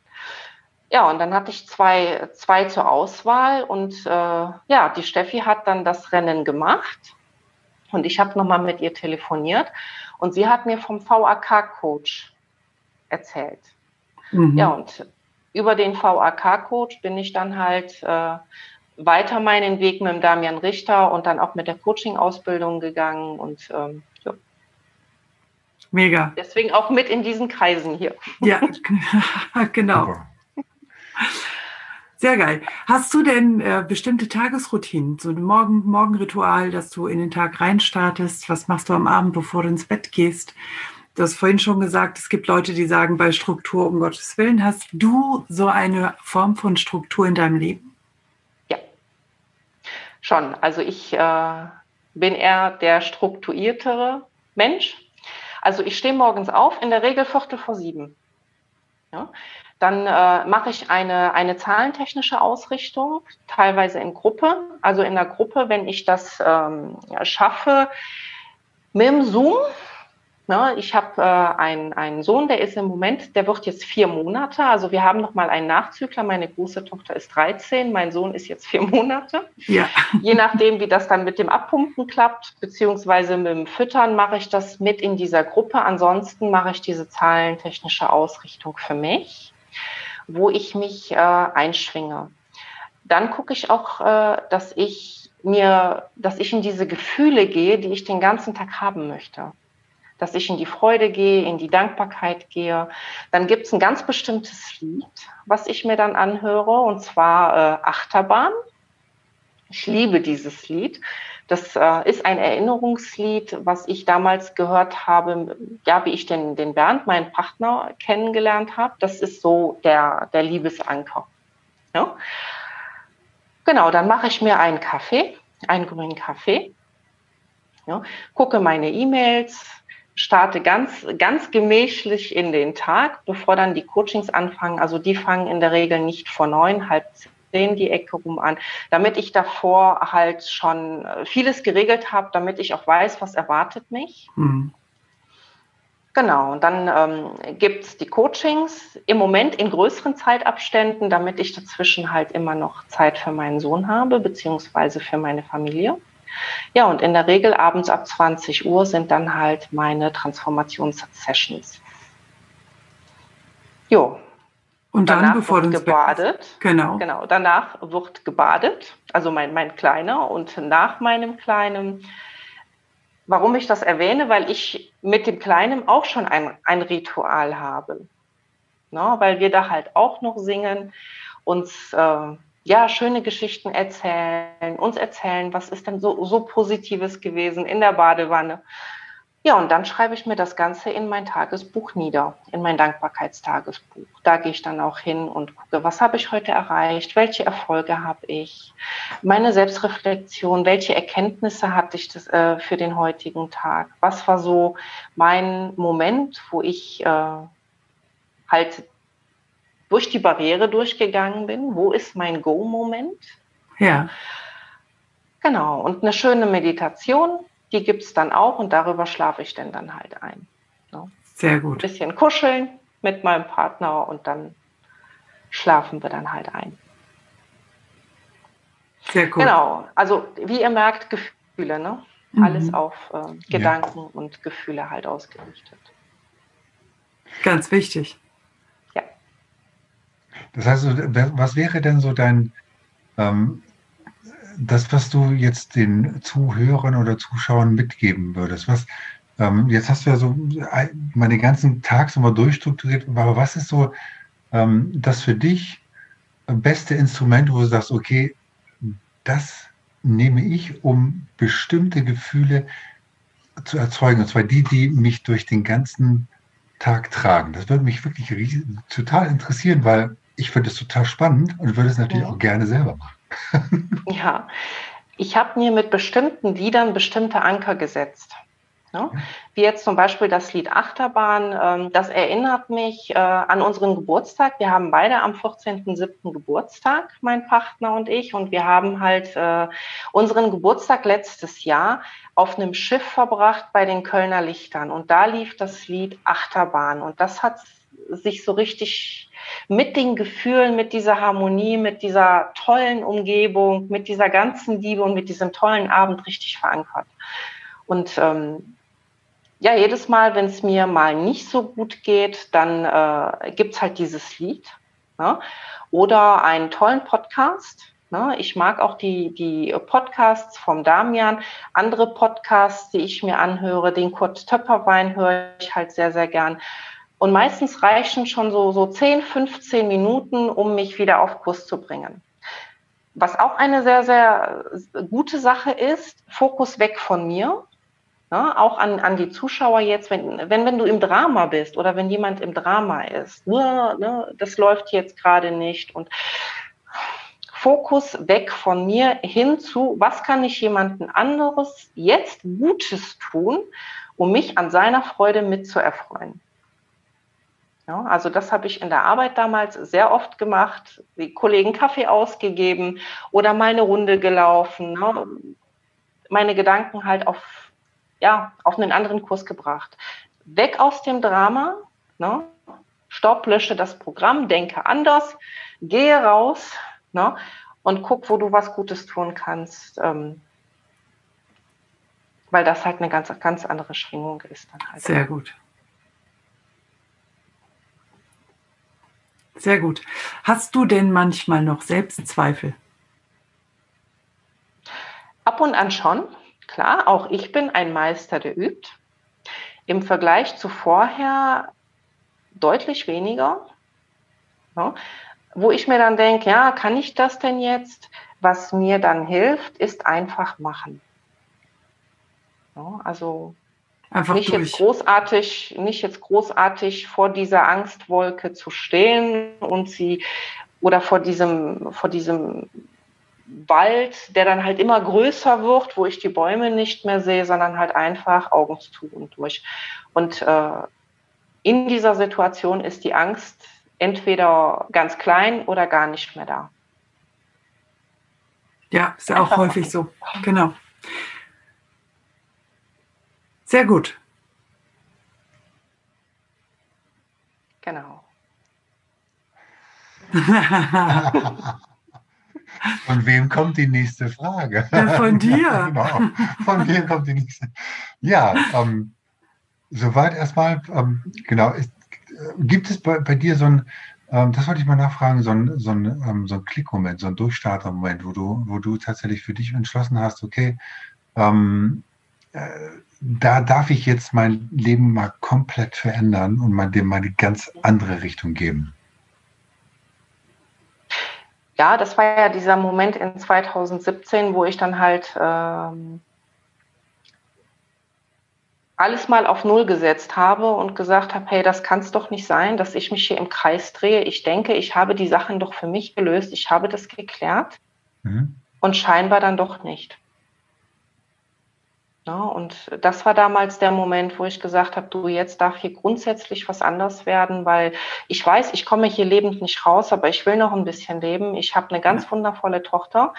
Ja, und dann hatte ich zwei, zwei zur Auswahl und äh, ja, die Steffi hat dann das Rennen gemacht und ich habe nochmal mit ihr telefoniert und sie hat mir vom VAK-Coach erzählt. Mhm. Ja, und über den VAK-Coach bin ich dann halt äh, weiter meinen Weg mit dem Damian Richter und dann auch mit der Coaching-Ausbildung gegangen und ähm, ja. Mega. Deswegen auch mit in diesen Kreisen hier. Ja, genau. Sehr geil. Hast du denn äh, bestimmte Tagesroutinen, so ein Morgen Morgenritual, dass du in den Tag reinstartest? Was machst du am Abend, bevor du ins Bett gehst? Du hast vorhin schon gesagt, es gibt Leute, die sagen, bei Struktur um Gottes Willen. Hast du so eine Form von Struktur in deinem Leben? Ja, schon. Also ich äh, bin eher der strukturiertere Mensch. Also ich stehe morgens auf, in der Regel Viertel vor sieben. Ja? Dann äh, mache ich eine, eine zahlentechnische Ausrichtung, teilweise in Gruppe. Also in der Gruppe, wenn ich das ähm, schaffe, mit dem Zoom. Ne, ich habe äh, einen, einen Sohn, der ist im Moment, der wird jetzt vier Monate. Also wir haben noch mal einen Nachzügler. Meine große Tochter ist 13, mein Sohn ist jetzt vier Monate. Ja. Je nachdem, wie das dann mit dem Abpumpen klappt, beziehungsweise mit dem Füttern, mache ich das mit in dieser Gruppe. Ansonsten mache ich diese zahlentechnische Ausrichtung für mich wo ich mich äh, einschwinge. Dann gucke ich auch, äh, dass ich mir, dass ich in diese Gefühle gehe, die ich den ganzen Tag haben möchte. dass ich in die Freude gehe, in die Dankbarkeit gehe. Dann gibt es ein ganz bestimmtes Lied, was ich mir dann anhöre, und zwar äh, Achterbahn. Ich liebe dieses Lied. Das äh, ist ein Erinnerungslied, was ich damals gehört habe, ja, wie ich den, den Bernd, meinen Partner, kennengelernt habe. Das ist so der, der Liebesanker. Ja? Genau, dann mache ich mir einen Kaffee, einen grünen Kaffee, ja, gucke meine E-Mails, starte ganz, ganz gemächlich in den Tag, bevor dann die Coachings anfangen. Also die fangen in der Regel nicht vor neun, halb zehn die Ecke rum an, damit ich davor halt schon äh, vieles geregelt habe, damit ich auch weiß, was erwartet mich. Mhm. Genau, und dann ähm, gibt es die Coachings im Moment in größeren Zeitabständen, damit ich dazwischen halt immer noch Zeit für meinen Sohn habe, beziehungsweise für meine Familie. Ja, und in der Regel abends ab 20 Uhr sind dann halt meine Transformationssessions. Jo. Und dann, danach bevor wird gebadet. Genau. Genau. Danach wird gebadet, also mein, mein Kleiner und nach meinem Kleinen. Warum ich das erwähne, weil ich mit dem Kleinen auch schon ein, ein Ritual habe. Ne, weil wir da halt auch noch singen, uns äh, ja, schöne Geschichten erzählen, uns erzählen, was ist denn so, so Positives gewesen in der Badewanne. Ja, und dann schreibe ich mir das Ganze in mein Tagesbuch nieder, in mein Dankbarkeitstagesbuch. Da gehe ich dann auch hin und gucke, was habe ich heute erreicht, welche Erfolge habe ich, meine Selbstreflexion, welche Erkenntnisse hatte ich das, äh, für den heutigen Tag, was war so mein Moment, wo ich äh, halt durch die Barriere durchgegangen bin. Wo ist mein Go-Moment? Ja. Genau. Und eine schöne Meditation, die gibt es dann auch und darüber schlafe ich denn dann halt ein. Ja. Sehr gut. Ein bisschen kuscheln mit meinem Partner und dann schlafen wir dann halt ein. Sehr gut. Genau. Also, wie ihr merkt, Gefühle, ne? Mhm. Alles auf äh, Gedanken ja. und Gefühle halt ausgerichtet. Ganz wichtig. Das heißt, was wäre denn so dein, ähm, das, was du jetzt den Zuhörern oder Zuschauern mitgeben würdest? Was, ähm, jetzt hast du ja so meine ganzen Tag so mal durchstrukturiert, aber was ist so ähm, das für dich beste Instrument, wo du sagst, okay, das nehme ich, um bestimmte Gefühle zu erzeugen, und zwar die, die mich durch den ganzen Tag tragen. Das würde mich wirklich total interessieren, weil ich finde es total spannend und würde es natürlich ja. auch gerne selber machen. ja, ich habe mir mit bestimmten Liedern bestimmte Anker gesetzt. Ja? Wie jetzt zum Beispiel das Lied Achterbahn. Ähm, das erinnert mich äh, an unseren Geburtstag. Wir haben beide am 14.07. Geburtstag, mein Partner und ich. Und wir haben halt äh, unseren Geburtstag letztes Jahr auf einem Schiff verbracht bei den Kölner Lichtern. Und da lief das Lied Achterbahn. Und das hat sich so richtig mit den Gefühlen, mit dieser Harmonie, mit dieser tollen Umgebung, mit dieser ganzen Liebe und mit diesem tollen Abend richtig verankert. Und ähm, ja, jedes Mal, wenn es mir mal nicht so gut geht, dann äh, gibt halt dieses Lied ne? oder einen tollen Podcast. Ne? Ich mag auch die, die Podcasts vom Damian, andere Podcasts, die ich mir anhöre, den Kurt Töpperwein höre ich halt sehr, sehr gern. Und meistens reichen schon so, so 10, 15 Minuten, um mich wieder auf Kurs zu bringen. Was auch eine sehr, sehr gute Sache ist, Fokus weg von mir. Ja, auch an, an die Zuschauer jetzt, wenn, wenn, wenn du im Drama bist oder wenn jemand im Drama ist, nur, ne, das läuft jetzt gerade nicht und Fokus weg von mir hin zu, was kann ich jemanden anderes jetzt Gutes tun, um mich an seiner Freude mitzuerfreuen. Ja, also das habe ich in der Arbeit damals sehr oft gemacht, die Kollegen Kaffee ausgegeben oder mal eine Runde gelaufen, ne? meine Gedanken halt auf, ja, auf einen anderen Kurs gebracht. Weg aus dem Drama, ne? stopp, lösche das Programm, denke anders, gehe raus ne? und guck, wo du was Gutes tun kannst. Ähm, weil das halt eine ganz, ganz andere Schwingung ist. Dann halt. Sehr gut. Sehr gut. Hast du denn manchmal noch Selbstzweifel? Ab und an schon, klar. Auch ich bin ein Meister, der übt. im Vergleich zu vorher deutlich weniger. Ja, wo ich mir dann denke, ja, kann ich das denn jetzt? Was mir dann hilft, ist einfach machen. Ja, also Einfach nicht durch. jetzt großartig, nicht jetzt großartig vor dieser Angstwolke zu stehen und sie oder vor diesem, vor diesem Wald, der dann halt immer größer wird, wo ich die Bäume nicht mehr sehe, sondern halt einfach Augen zu und durch. Und äh, in dieser Situation ist die Angst entweder ganz klein oder gar nicht mehr da. Ja, ist ja auch häufig so. Genau. Sehr gut. Genau. Von wem kommt die nächste Frage? Ja, von dir. genau. Von wem kommt die nächste? Ja, ähm, soweit erstmal, ähm, genau, ist, äh, gibt es bei, bei, dir so ein, ähm, das wollte ich mal nachfragen, so ein, so ein, ähm, so ein Klickmoment, so ein Durchstartermoment, wo du, wo du tatsächlich für dich entschlossen hast, okay, ähm, äh, da darf ich jetzt mein Leben mal komplett verändern und mal dem mal eine ganz andere Richtung geben. Ja, das war ja dieser Moment in 2017, wo ich dann halt ähm, alles mal auf Null gesetzt habe und gesagt habe, hey, das kann es doch nicht sein, dass ich mich hier im Kreis drehe. Ich denke, ich habe die Sachen doch für mich gelöst, ich habe das geklärt mhm. und scheinbar dann doch nicht. Ja, und das war damals der Moment, wo ich gesagt habe, du, jetzt darf hier grundsätzlich was anders werden, weil ich weiß, ich komme hier lebend nicht raus, aber ich will noch ein bisschen leben. Ich habe eine ganz wundervolle Tochter.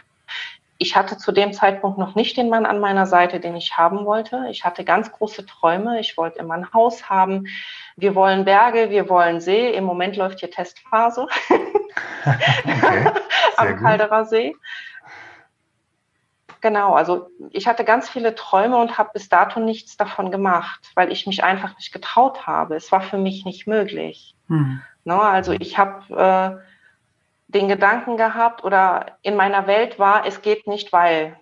Ich hatte zu dem Zeitpunkt noch nicht den Mann an meiner Seite, den ich haben wollte. Ich hatte ganz große Träume. Ich wollte immer ein Haus haben. Wir wollen Berge, wir wollen See. Im Moment läuft hier Testphase okay, am Calderer See. Genau, also ich hatte ganz viele Träume und habe bis dato nichts davon gemacht, weil ich mich einfach nicht getraut habe. Es war für mich nicht möglich. Hm. No, ne, also ich habe äh, den Gedanken gehabt oder in meiner Welt war, es geht nicht, weil.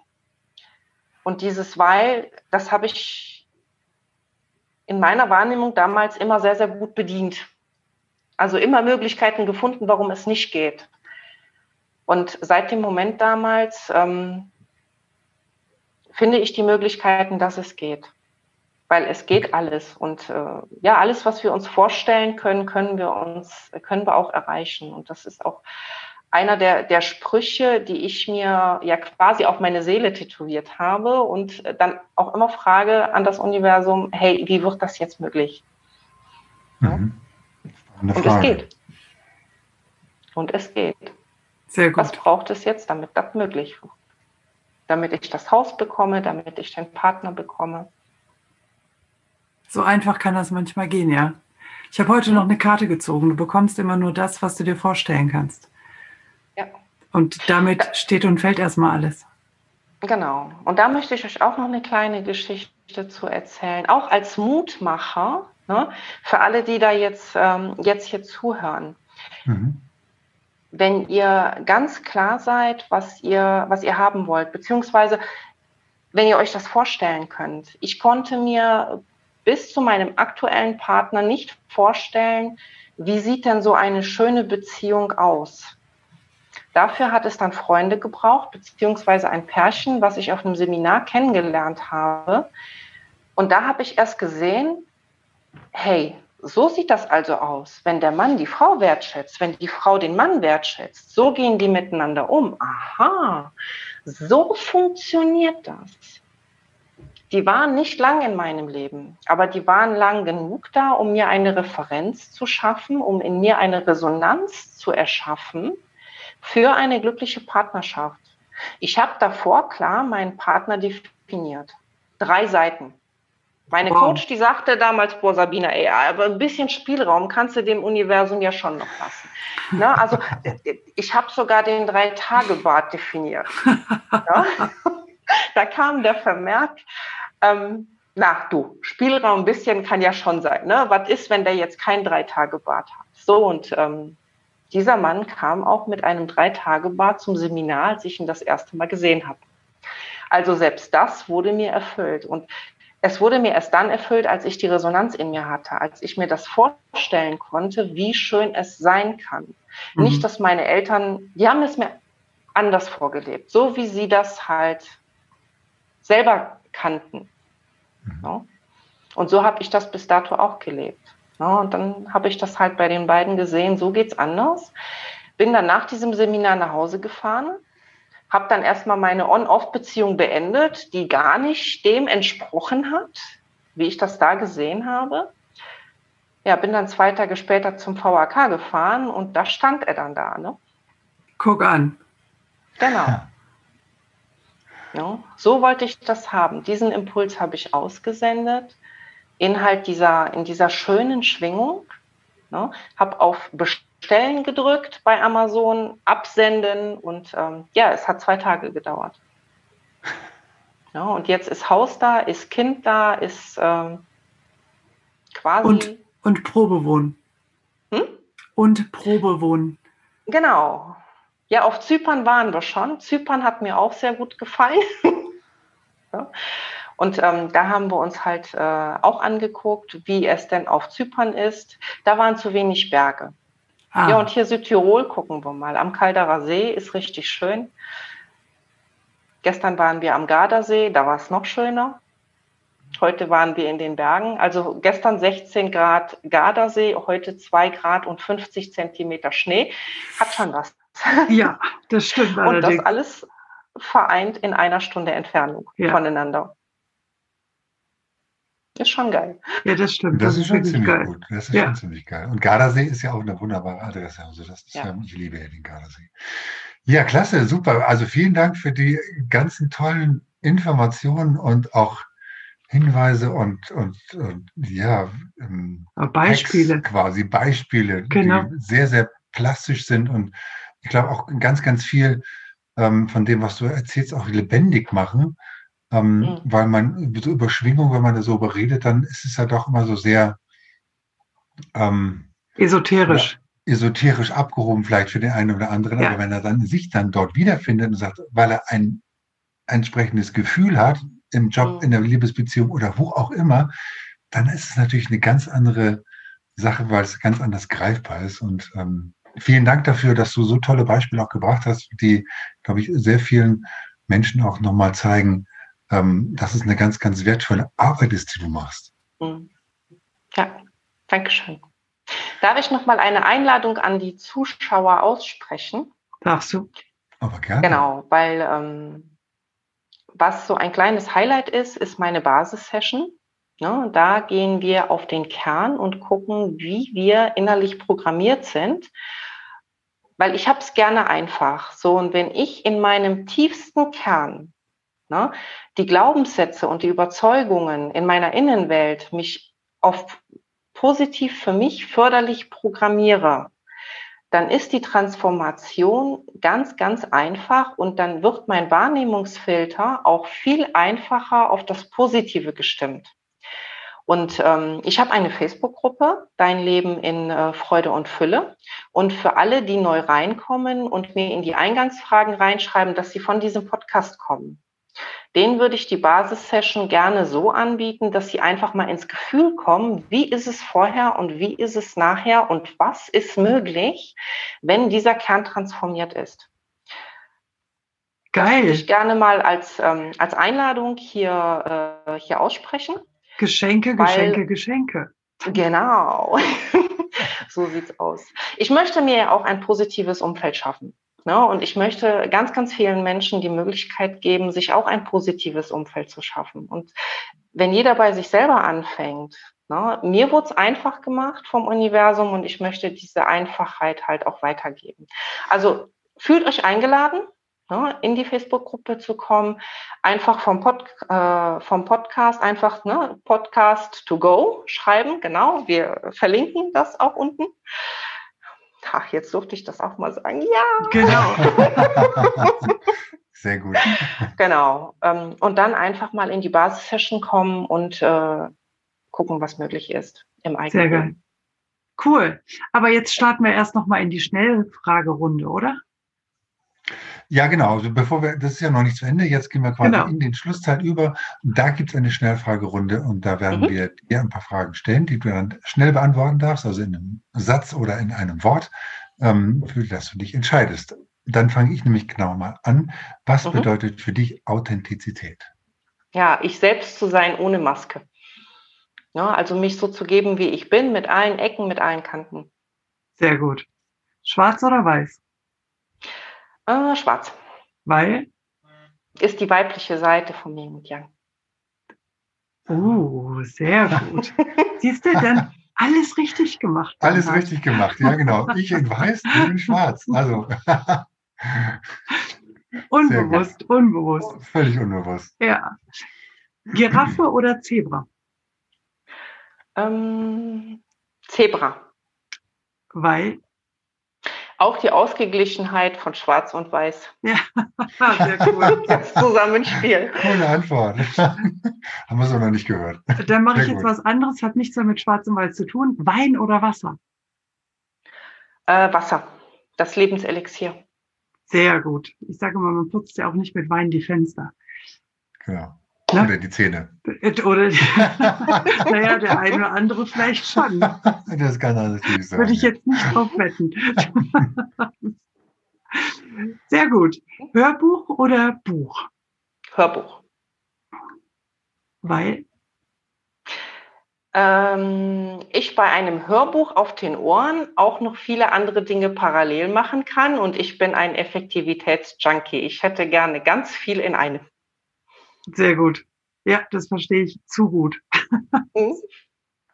Und dieses weil, das habe ich in meiner Wahrnehmung damals immer sehr, sehr gut bedient. Also immer Möglichkeiten gefunden, warum es nicht geht. Und seit dem Moment damals ähm, finde ich die Möglichkeiten, dass es geht. Weil es geht alles. Und äh, ja, alles, was wir uns vorstellen können, können wir uns, können wir auch erreichen. Und das ist auch einer der, der Sprüche, die ich mir ja quasi auf meine Seele tätowiert habe und dann auch immer frage an das Universum, hey, wie wird das jetzt möglich? Mhm. Und es geht. Und es geht. Sehr gut. Was braucht es jetzt, damit das möglich wird? Damit ich das Haus bekomme, damit ich den Partner bekomme. So einfach kann das manchmal gehen, ja. Ich habe heute noch eine Karte gezogen. Du bekommst immer nur das, was du dir vorstellen kannst. Ja. Und damit ja. steht und fällt erstmal alles. Genau. Und da möchte ich euch auch noch eine kleine Geschichte zu erzählen. Auch als Mutmacher, ne, für alle, die da jetzt, ähm, jetzt hier zuhören. Mhm wenn ihr ganz klar seid, was ihr, was ihr haben wollt, beziehungsweise wenn ihr euch das vorstellen könnt. Ich konnte mir bis zu meinem aktuellen Partner nicht vorstellen, wie sieht denn so eine schöne Beziehung aus. Dafür hat es dann Freunde gebraucht, beziehungsweise ein Pärchen, was ich auf einem Seminar kennengelernt habe. Und da habe ich erst gesehen, hey, so sieht das also aus. Wenn der Mann die Frau wertschätzt, wenn die Frau den Mann wertschätzt, so gehen die miteinander um. Aha, so funktioniert das. Die waren nicht lang in meinem Leben, aber die waren lang genug da, um mir eine Referenz zu schaffen, um in mir eine Resonanz zu erschaffen für eine glückliche Partnerschaft. Ich habe davor klar meinen Partner definiert. Drei Seiten. Meine wow. Coach, die sagte damals, boah, Sabina, ey, aber ein bisschen Spielraum kannst du dem Universum ja schon noch lassen. Ne? Also ich habe sogar den Drei-Tage-Bad definiert. ja? Da kam der Vermerk, ähm, na du, Spielraum ein bisschen kann ja schon sein. Ne? Was ist, wenn der jetzt kein Drei-Tage-Bad hat? So, und ähm, dieser Mann kam auch mit einem Drei-Tage-Bad zum Seminar, als ich ihn das erste Mal gesehen habe. Also selbst das wurde mir erfüllt. Und es wurde mir erst dann erfüllt, als ich die Resonanz in mir hatte, als ich mir das vorstellen konnte, wie schön es sein kann. Mhm. Nicht, dass meine Eltern, die haben es mir anders vorgelebt, so wie sie das halt selber kannten. Mhm. Und so habe ich das bis dato auch gelebt. Und dann habe ich das halt bei den beiden gesehen, so geht's anders. Bin dann nach diesem Seminar nach Hause gefahren, habe dann erstmal meine On-Off-Beziehung beendet, die gar nicht dem entsprochen hat, wie ich das da gesehen habe. Ja, bin dann zwei Tage später zum VAK gefahren und da stand er dann da. Ne? Guck an. Genau. Ja, so wollte ich das haben. Diesen Impuls habe ich ausgesendet in halt dieser, in dieser schönen Schwingung. Ne? Habe auf Bestellen gedrückt bei Amazon, absenden und ähm, ja, es hat zwei Tage gedauert. Ja, und jetzt ist Haus da, ist Kind da, ist ähm, quasi. Und, und Probewohnen. Hm? Und Probewohnen. Genau. Ja, auf Zypern waren wir schon. Zypern hat mir auch sehr gut gefallen. ja. Und ähm, da haben wir uns halt äh, auch angeguckt, wie es denn auf Zypern ist. Da waren zu wenig Berge. Ah. Ja, und hier Südtirol gucken wir mal. Am Calderer See ist richtig schön. Gestern waren wir am Gardasee, da war es noch schöner. Heute waren wir in den Bergen. Also gestern 16 Grad Gardasee, heute 2 Grad und 50 Zentimeter Schnee. Hat schon was. Ja, das stimmt. und das alles vereint in einer Stunde Entfernung ja. voneinander. Ist schon geil. Ja, das stimmt. Das, das ist schon ziemlich geil. gut. Das ist ja. schon ziemlich geil. Und Gardasee ist ja auch eine wunderbare Adresse. Also das ist, ja. ich liebe ja den Gardasee. Ja, klasse, super. Also vielen Dank für die ganzen tollen Informationen und auch Hinweise und, und, und ja, ähm, Beispiele. Hacks quasi Beispiele, genau. die sehr, sehr plastisch sind und ich glaube auch ganz, ganz viel ähm, von dem, was du erzählst, auch lebendig machen. Ähm, mhm. Weil man so über Schwingung, wenn man da so überredet, dann ist es ja doch immer so sehr ähm, esoterisch. Ja, esoterisch abgehoben, vielleicht für den einen oder anderen. Ja. Aber wenn er dann sich dann dort wiederfindet und sagt, weil er ein entsprechendes Gefühl hat, im Job, mhm. in der Liebesbeziehung oder wo auch immer, dann ist es natürlich eine ganz andere Sache, weil es ganz anders greifbar ist. Und ähm, vielen Dank dafür, dass du so tolle Beispiele auch gebracht hast, die, glaube ich, sehr vielen Menschen auch nochmal zeigen, ähm, dass es eine ganz, ganz wertvolle Arbeit ist, die du machst. Mhm. Ja, danke schön. Darf ich nochmal eine Einladung an die Zuschauer aussprechen? Darfst du? Aber gerne. Genau, weil ähm, was so ein kleines Highlight ist, ist meine Basissession. Ne, da gehen wir auf den Kern und gucken, wie wir innerlich programmiert sind. Weil ich habe es gerne einfach. So, und wenn ich in meinem tiefsten Kern ne, die Glaubenssätze und die Überzeugungen in meiner Innenwelt mich auf positiv für mich förderlich programmiere, dann ist die Transformation ganz, ganz einfach und dann wird mein Wahrnehmungsfilter auch viel einfacher auf das Positive gestimmt. Und ähm, ich habe eine Facebook-Gruppe, Dein Leben in äh, Freude und Fülle. Und für alle, die neu reinkommen und mir in die Eingangsfragen reinschreiben, dass sie von diesem Podcast kommen, den würde ich die Basissession gerne so anbieten, dass sie einfach mal ins Gefühl kommen, wie ist es vorher und wie ist es nachher und was ist möglich, wenn dieser Kern transformiert ist. Geil. Das würde ich gerne mal als, ähm, als Einladung hier, äh, hier aussprechen. Geschenke, weil, Geschenke, Geschenke. Genau. so sieht's aus. Ich möchte mir ja auch ein positives Umfeld schaffen. Ne? Und ich möchte ganz, ganz vielen Menschen die Möglichkeit geben, sich auch ein positives Umfeld zu schaffen. Und wenn jeder bei sich selber anfängt, ne? mir wurde es einfach gemacht vom Universum und ich möchte diese Einfachheit halt auch weitergeben. Also fühlt euch eingeladen, ne, in die Facebook-Gruppe zu kommen, einfach vom, Pod, äh, vom Podcast, einfach ne, Podcast to go schreiben, genau, wir verlinken das auch unten. Ach, jetzt durfte ich das auch mal sagen. Ja. Genau. Sehr gut. Genau. Ähm, und dann einfach mal in die Basis-Session kommen und äh, gucken, was möglich ist im eigenen. Sehr geil. Cool. Aber jetzt starten wir erst noch mal in die Schnellfragerunde, oder? Ja, genau. Also bevor wir, das ist ja noch nicht zu Ende. Jetzt gehen wir quasi Genau. in den Schlusszeit über. Da gibt es eine Schnellfragerunde und da werden Mhm. wir dir ein paar Fragen stellen, die du dann schnell beantworten darfst, also in einem Satz oder in einem Wort, ähm, für das du dich entscheidest. Dann fange ich nämlich genau mal an. Was Mhm. bedeutet für dich Authentizität? Ja, ich selbst zu sein ohne Maske. Ja, also mich so zu geben, wie ich bin, mit allen Ecken, mit allen Kanten. Sehr gut. Schwarz oder weiß? Äh, schwarz Weil? ist die weibliche Seite von Yin und Yang. Oh, sehr gut. Siehst du, dann alles richtig gemacht. Alles richtig gemacht, ja genau. Ich in weiß, du in schwarz. Also Unbewusst, unbewusst. völlig unbewusst. Ja. Giraffe oder Zebra? Ähm, Zebra. Weil? Auch die Ausgeglichenheit von Schwarz und Weiß. Ah, sehr cool. Das Zusammenspiel. Coole Antwort. Haben wir so noch nicht gehört. Dann mache ich jetzt gut. was anderes, hat nichts mehr mit Schwarz und Weiß zu tun. Wein oder Wasser? Äh, Wasser. Das Lebenselixier. Sehr gut. Ich sage mal, man putzt ja auch nicht mit Wein die Fenster. Genau. Ne? Oder die Zähne. Äh, Oder, naja, der eine oder andere vielleicht schon. Das kann alles nicht sein. Würde ich jetzt nicht drauf wetten. Sehr gut. Hörbuch oder Buch? Hörbuch. Weil, Ähm, ich bei einem Hörbuch auf den Ohren auch noch viele andere Dinge parallel machen kann und ich bin ein Effektivitätsjunkie. Ich hätte gerne ganz viel in einem. Sehr gut. Ja, das verstehe ich zu gut. Mhm.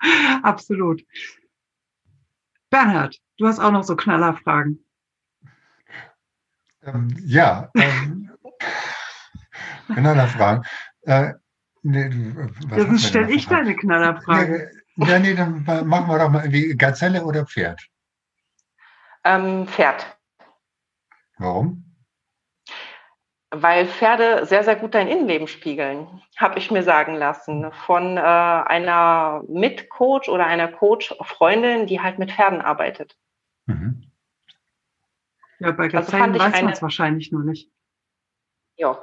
Absolut. Bernhard, du hast auch noch so Knallerfragen. Ähm, ja, ähm, genau da fragen. Äh, nee, denn stelle ich deine Knallerfrage. Nee, ja, nee, dann machen wir doch mal irgendwie Gazelle oder Pferd. Ähm, Pferd. Warum? Weil Pferde sehr, sehr gut dein Innenleben spiegeln, habe ich mir sagen lassen. Von äh, einer Mitcoach oder einer Coach-Freundin, die halt mit Pferden arbeitet. Mhm. Ja, bei Also Gazellen fand ich weiß man es wahrscheinlich nur nicht. Ja.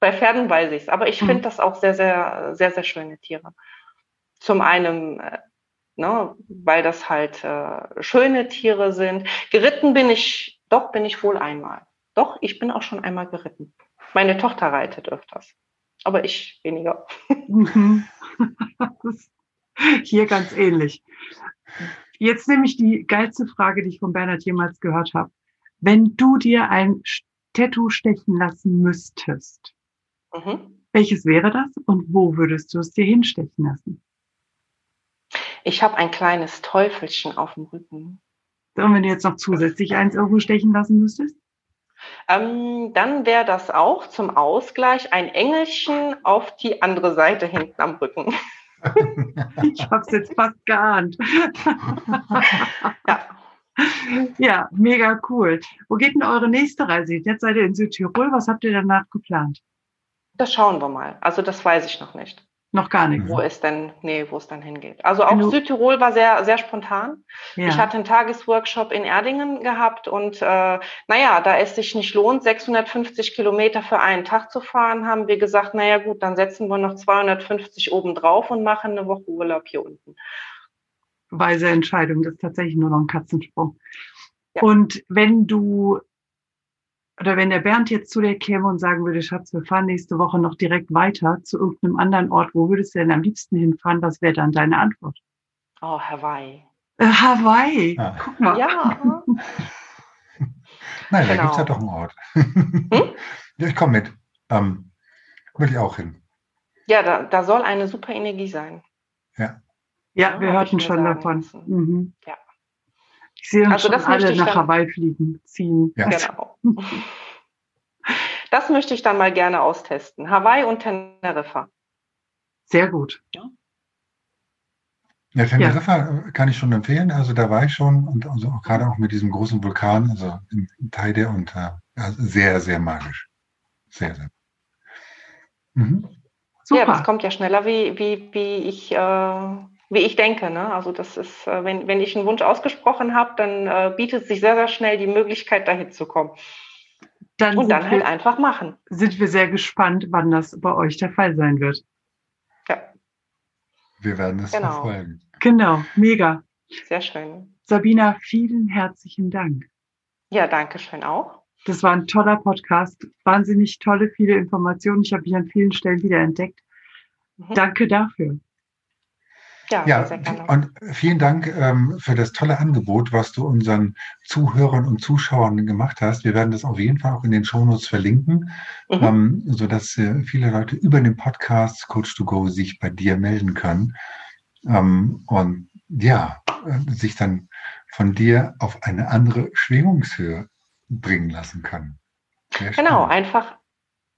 Bei Pferden weiß ich es, aber ich Mhm. finde das auch sehr, sehr, sehr, sehr schöne Tiere. Zum einen, äh, ne, weil das halt äh, schöne Tiere sind. Geritten bin ich, doch bin ich wohl einmal. Doch, ich bin auch schon einmal geritten. Meine Tochter reitet öfters, aber ich weniger. Mhm. Hier ganz ähnlich. Jetzt nehme ich die geilste Frage, die ich von Bernhard jemals gehört habe. Wenn du dir ein Tattoo stechen lassen müsstest, Mhm. welches wäre das und wo würdest du es dir hinstechen lassen? Ich habe ein kleines Teufelchen auf dem Rücken. Und wenn du jetzt noch zusätzlich eins irgendwo stechen lassen müsstest? Ähm, dann wäre das auch zum Ausgleich ein Engelchen auf die andere Seite hinten am Rücken. Ich habe es jetzt fast geahnt. Ja. Ja, mega cool. Wo geht denn eure nächste Reise? Jetzt seid ihr in Südtirol. Was habt ihr danach geplant? Das schauen wir mal. Also das weiß ich noch nicht, Noch gar nichts. wo es denn, nee, wo es dann hingeht. Also auch Wenn du- Südtirol war sehr, sehr spontan. Ja. Ich hatte einen Tagesworkshop in Erdingen gehabt und äh, naja, da es sich nicht lohnt, 650 Kilometer für einen Tag zu fahren, haben wir gesagt, naja gut, dann setzen wir noch 250 oben drauf und machen eine Woche Urlaub hier unten. weise Entscheidung. Das ist tatsächlich nur noch ein Katzensprung. Ja. Und wenn du, oder wenn der Bernd jetzt zu dir käme und sagen würde, Schatz, wir fahren nächste Woche noch direkt weiter zu irgendeinem anderen Ort, wo würdest du denn am liebsten hinfahren? Was wäre dann deine Antwort? Oh, Hawaii. Äh, Hawaii. Ah. Guck mal. Ja, Nein, da Genau. gibt es ja doch einen Ort. ja, ich komme mit. Ähm, will ich auch hin. ja da, da soll eine super Energie sein. Ja, Ja, wir hab hörten schon davon. Mhm. Ja. Ich sehe uns Also schon das möchte alle ich nach dann- Hawaii fliegen, ziehen. Ja. Genau. Das möchte ich dann mal gerne austesten. Hawaii und Teneriffa. Sehr gut. Ja, Teneriffa äh, kann ich schon empfehlen. Also da war ich schon und also auch gerade auch mit diesem großen Vulkan, also im Teide und äh, ja, sehr, sehr magisch. Sehr, sehr. Mhm. Super. Ja, das kommt ja schneller, wie, wie, wie, ich, äh, wie ich denke. Ne? Also das ist, äh, wenn, wenn ich einen Wunsch ausgesprochen habe, dann äh, bietet sich sehr, sehr schnell die Möglichkeit, dahin zu kommen. Dann und dann halt einfach machen. Sind wir sehr gespannt, wann das bei euch der Fall sein wird. Ja. Wir werden es genau. verfolgen. Genau, mega. Sehr schön. Sabina, vielen herzlichen Dank. Ja, danke schön auch. Das war ein toller Podcast. Wahnsinnig tolle, viele Informationen. Ich habe mich an vielen Stellen wieder entdeckt. Mhm. Danke dafür. Ja, ja sehr gerne. Und vielen Dank ähm, für das tolle Angebot, was du unseren Zuhörern und Zuschauern gemacht hast. Wir werden das auf jeden Fall auch in den Shownotes verlinken, mhm. ähm, sodass äh, viele Leute über den Podcast Coach to Go sich bei dir melden können. Ähm, und ja, äh, sich dann von dir auf eine andere Schwingungshöhe bringen lassen können. Genau, einfach,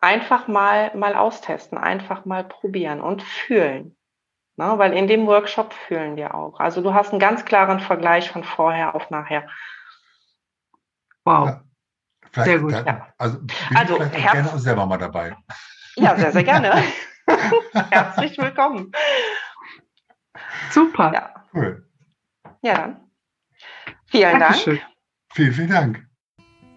einfach mal, mal austesten, einfach mal probieren und fühlen. Ne? Weil in dem Workshop fühlen wir auch. Also du hast einen ganz klaren Vergleich von vorher auf nachher. Wow. Ja, sehr gut. Da, ja. Also, bin also ich vielleicht gerne auch selber mal dabei. Ja, sehr, sehr gerne. Herzlich willkommen. Super. Ja. Cool. Ja, dann. Vielen Dankeschön. Dank. Vielen, vielen Dank.